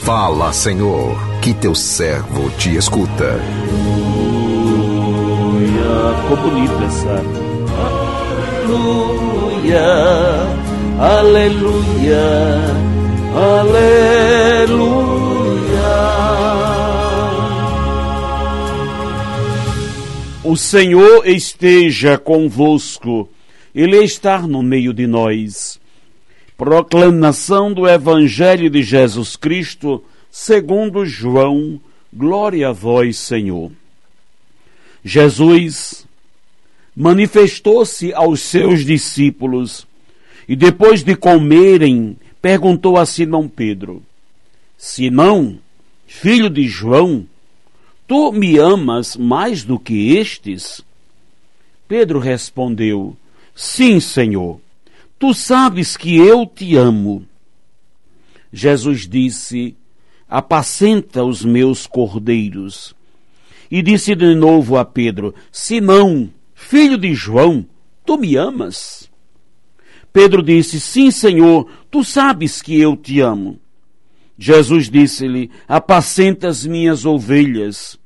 Fala, Senhor, que teu servo te escuta. Aleluia. Ficou bonito essa. Aleluia. Aleluia. Aleluia. O Senhor esteja convosco. Ele está no meio de nós. Proclamação do Evangelho de Jesus Cristo, segundo João. Glória a vós, Senhor. Jesus manifestou-se aos seus discípulos e depois de comerem, perguntou a Simão Pedro: Simão, filho de João, tu me amas mais do que estes? Pedro respondeu: Sim, Senhor Tu sabes que eu te amo. Jesus disse: Apacenta os meus cordeiros. E disse de novo a Pedro: Simão, filho de João, tu me amas? Pedro disse: Sim, Senhor, tu sabes que eu te amo. Jesus disse-lhe: Apacenta as minhas ovelhas.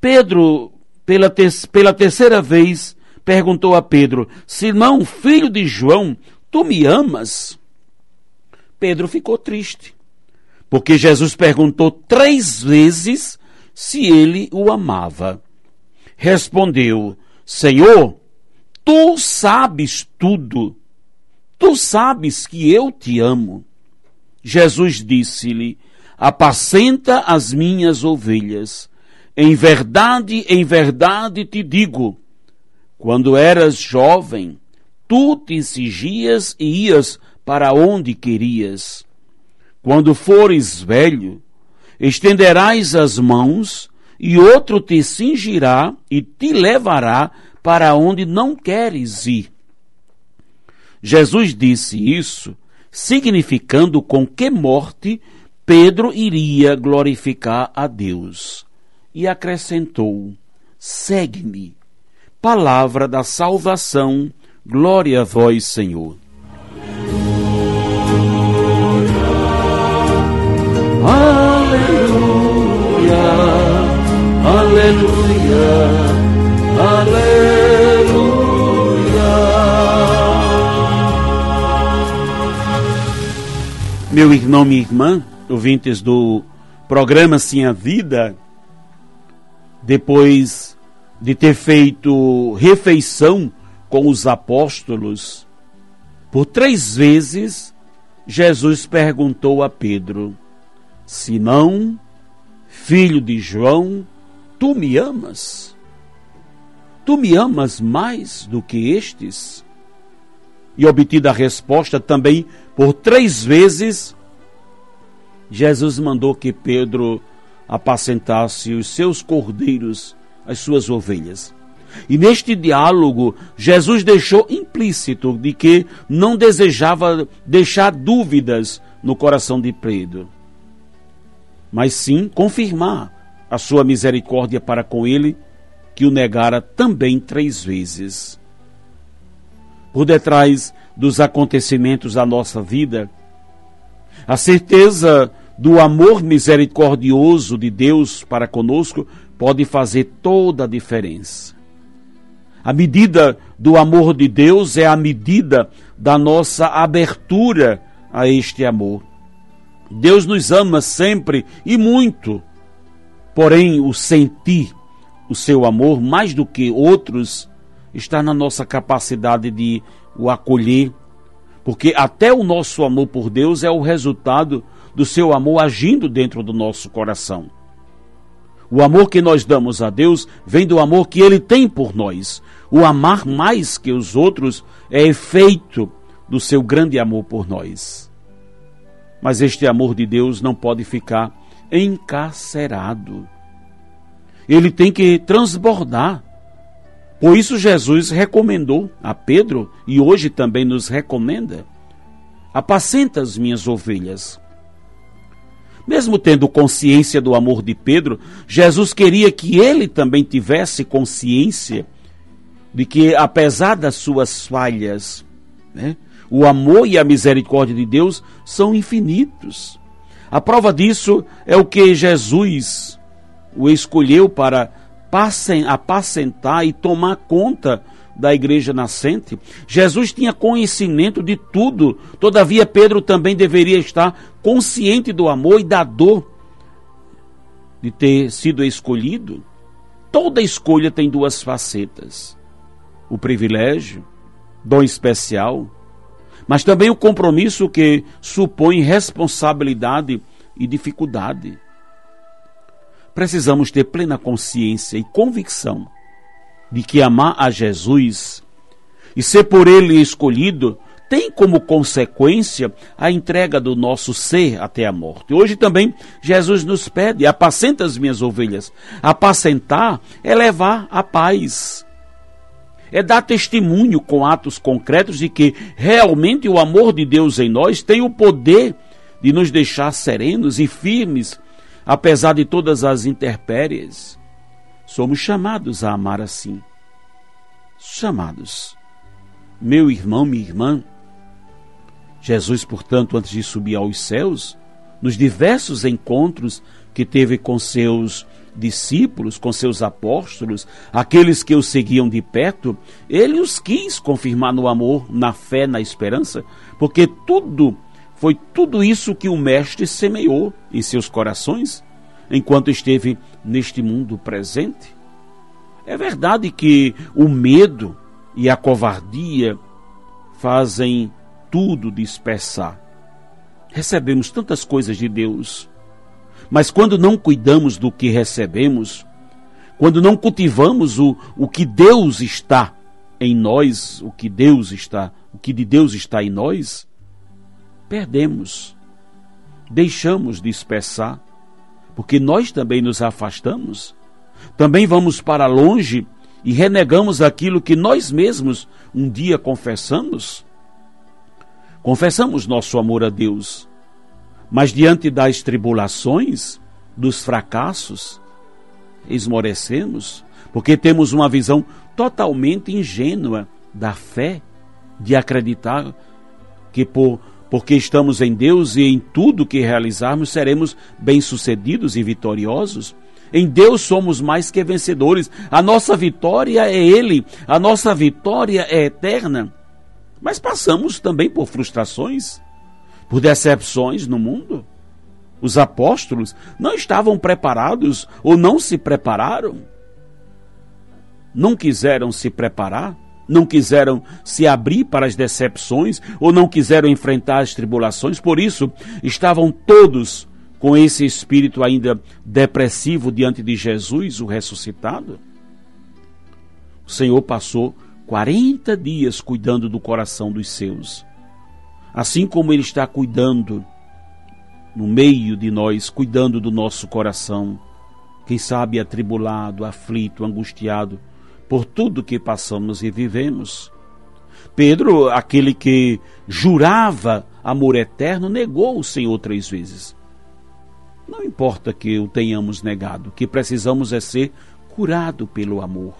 Pedro, pela, te pela terceira vez, perguntou a Pedro: Simão, filho de João, tu me amas? Pedro ficou triste, porque Jesus perguntou três vezes se ele o amava. Respondeu: Senhor, tu sabes tudo. Tu sabes que eu te amo. Jesus disse-lhe: Apacenta as minhas ovelhas. Em verdade, em verdade te digo quando eras jovem, tu te exigias e ias para onde querias. Quando fores velho, estenderás as mãos e outro te cingirá e te levará para onde não queres ir. Jesus disse isso, significando com que morte Pedro iria glorificar a Deus. E acrescentou: Segue-me palavra da salvação. Glória a vós, Senhor. Aleluia, aleluia, aleluia. Meu irmão, minha irmã, ouvintes do programa Sim a Vida, depois de ter feito refeição com os apóstolos, por três vezes Jesus perguntou a Pedro: Simão, filho de João, tu me amas? Tu me amas mais do que estes? E obtida a resposta também por três vezes, Jesus mandou que Pedro apacentasse os seus cordeiros as suas ovelhas. E neste diálogo, Jesus deixou implícito de que não desejava deixar dúvidas no coração de Pedro, mas sim confirmar a sua misericórdia para com ele, que o negara também três vezes. Por detrás dos acontecimentos da nossa vida, a certeza do amor misericordioso de Deus para conosco pode fazer toda a diferença. A medida do amor de Deus é a medida da nossa abertura a este amor. Deus nos ama sempre e muito, porém, o sentir o seu amor mais do que outros está na nossa capacidade de o acolher, porque até o nosso amor por Deus é o resultado do seu amor agindo dentro do nosso coração. O amor que nós damos a Deus vem do amor que Ele tem por nós. O amar mais que os outros é efeito do seu grande amor por nós. Mas este amor de Deus não pode ficar encarcerado. Ele tem que transbordar. Por isso, Jesus recomendou a Pedro e hoje também nos recomenda: apacenta as minhas ovelhas. Mesmo tendo consciência do amor de Pedro, Jesus queria que ele também tivesse consciência de que, apesar das suas falhas, né, o amor e a misericórdia de Deus são infinitos. A prova disso é o que Jesus o escolheu para apacentar e tomar conta da igreja nascente. Jesus tinha conhecimento de tudo, todavia, Pedro também deveria estar consciente do amor e da dor de ter sido escolhido. Toda escolha tem duas facetas: o privilégio, dom especial, mas também o compromisso que supõe responsabilidade e dificuldade. Precisamos ter plena consciência e convicção de que amar a Jesus e ser por ele escolhido tem como consequência a entrega do nosso ser até a morte. Hoje também Jesus nos pede: apacenta as minhas ovelhas. Apacentar é levar a paz. É dar testemunho com atos concretos de que realmente o amor de Deus em nós tem o poder de nos deixar serenos e firmes, apesar de todas as intempéries. Somos chamados a amar assim. Chamados. Meu irmão, minha irmã, Jesus, portanto, antes de subir aos céus, nos diversos encontros que teve com seus discípulos, com seus apóstolos, aqueles que o seguiam de perto, ele os quis confirmar no amor, na fé, na esperança, porque tudo foi tudo isso que o mestre semeou em seus corações enquanto esteve neste mundo presente. É verdade que o medo e a covardia fazem tudo dispersar. Recebemos tantas coisas de Deus, mas quando não cuidamos do que recebemos, quando não cultivamos o, o que Deus está em nós, o que Deus está, o que de Deus está em nós, perdemos, deixamos dispersar, porque nós também nos afastamos, também vamos para longe e renegamos aquilo que nós mesmos um dia confessamos. Confessamos nosso amor a Deus, mas diante das tribulações, dos fracassos, esmorecemos, porque temos uma visão totalmente ingênua da fé, de acreditar que por porque estamos em Deus e em tudo que realizarmos seremos bem-sucedidos e vitoriosos. Em Deus somos mais que vencedores. A nossa vitória é Ele, a nossa vitória é eterna. Mas passamos também por frustrações, por decepções no mundo. Os apóstolos não estavam preparados ou não se prepararam. Não quiseram se preparar, não quiseram se abrir para as decepções ou não quiseram enfrentar as tribulações, por isso estavam todos com esse espírito ainda depressivo diante de Jesus, o ressuscitado. O Senhor passou 40 dias cuidando do coração dos seus. Assim como Ele está cuidando no meio de nós, cuidando do nosso coração, quem sabe atribulado, aflito, angustiado por tudo que passamos e vivemos. Pedro, aquele que jurava amor eterno, negou o Senhor três vezes. Não importa que o tenhamos negado, o que precisamos é ser curado pelo amor.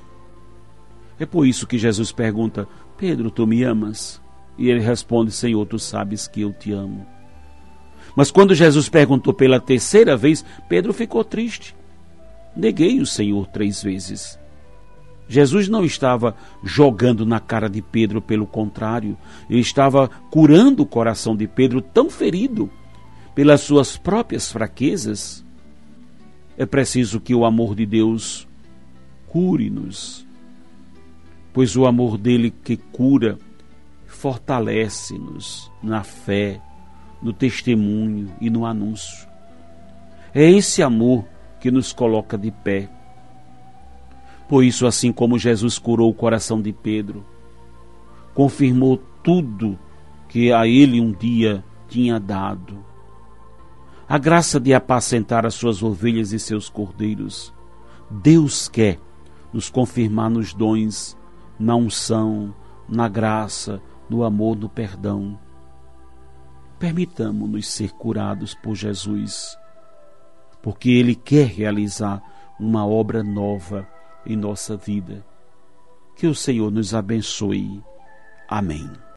É por isso que Jesus pergunta: Pedro, tu me amas? E ele responde: Senhor, tu sabes que eu te amo. Mas quando Jesus perguntou pela terceira vez, Pedro ficou triste. Neguei o Senhor três vezes. Jesus não estava jogando na cara de Pedro, pelo contrário, ele estava curando o coração de Pedro, tão ferido pelas suas próprias fraquezas. É preciso que o amor de Deus cure-nos, pois o amor dele que cura fortalece-nos na fé, no testemunho e no anúncio. É esse amor que nos coloca de pé. Por isso, assim como Jesus curou o coração de Pedro, confirmou tudo que a ele um dia tinha dado. A graça de apacentar as suas ovelhas e seus cordeiros. Deus quer nos confirmar nos dons, na unção, na graça, no amor, no perdão. Permitamos-nos ser curados por Jesus, porque Ele quer realizar uma obra nova em nossa vida. Que o Senhor nos abençoe. Amém.